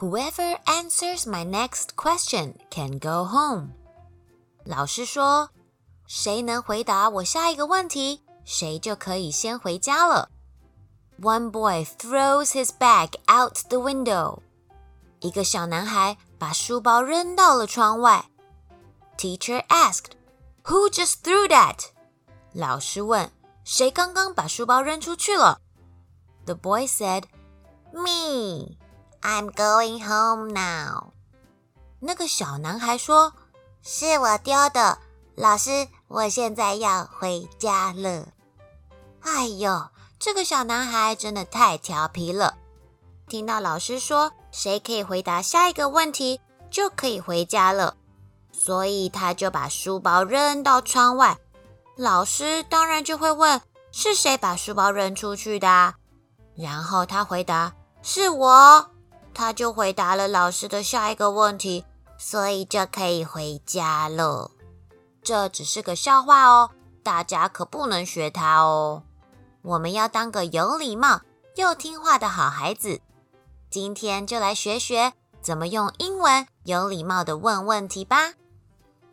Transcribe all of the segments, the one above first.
Whoever answers my next question can go home。老师说，谁能回答我下一个问题，谁就可以先回家了。One boy throws his bag out the window。一个小男孩把书包扔到了窗外。Teacher asked, "Who just threw that?" 老师问，谁刚刚把书包扔出去了？The boy said, "Me." I'm going home now。那个小男孩说：“是我丢的，老师，我现在要回家了。”哎呦，这个小男孩真的太调皮了！听到老师说谁可以回答下一个问题，就可以回家了，所以他就把书包扔到窗外。老师当然就会问是谁把书包扔出去的，然后他回答：“是我。”他就回答了老师的下一个问题，所以就可以回家了。这只是个笑话哦，大家可不能学他哦。我们要当个有礼貌又听话的好孩子。今天就来学学怎么用英文有礼貌的问问题吧。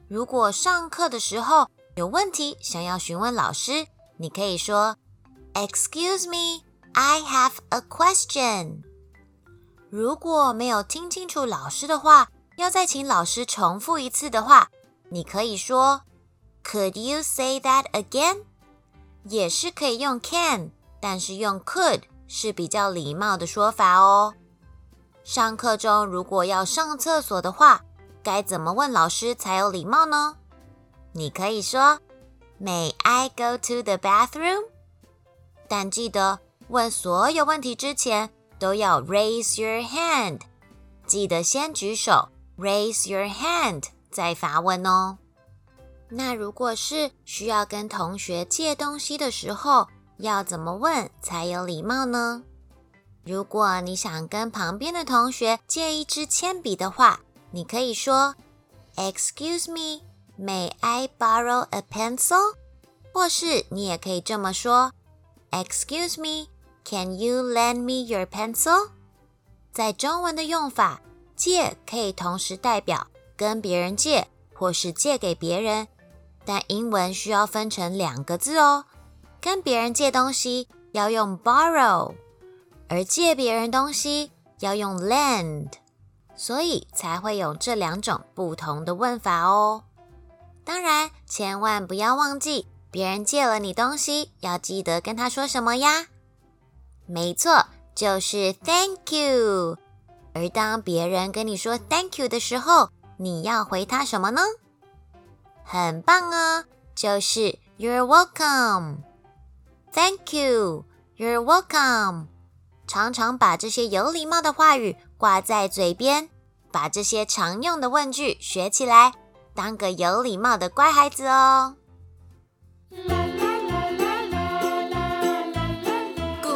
如果上课的时候有问题想要询问老师，你可以说：“Excuse me, I have a question。”如果没有听清楚老师的话，要再请老师重复一次的话，你可以说 "Could you say that again？" 也是可以用 can，但是用 could 是比较礼貌的说法哦。上课中如果要上厕所的话，该怎么问老师才有礼貌呢？你可以说 "May I go to the bathroom？" 但记得问所有问题之前。都要 raise your hand，记得先举手，raise your hand 再发问哦。那如果是需要跟同学借东西的时候，要怎么问才有礼貌呢？如果你想跟旁边的同学借一支铅笔的话，你可以说 Excuse me, may I borrow a pencil？或是你也可以这么说 Excuse me。Can you lend me your pencil？在中文的用法，借可以同时代表跟别人借或是借给别人，但英文需要分成两个字哦。跟别人借东西要用 borrow，而借别人东西要用 lend，所以才会有这两种不同的问法哦。当然，千万不要忘记，别人借了你东西，要记得跟他说什么呀？没错，就是 Thank you。而当别人跟你说 Thank you 的时候，你要回他什么呢？很棒哦，就是 You're welcome。Thank you, You're welcome。常常把这些有礼貌的话语挂在嘴边，把这些常用的问句学起来，当个有礼貌的乖孩子哦。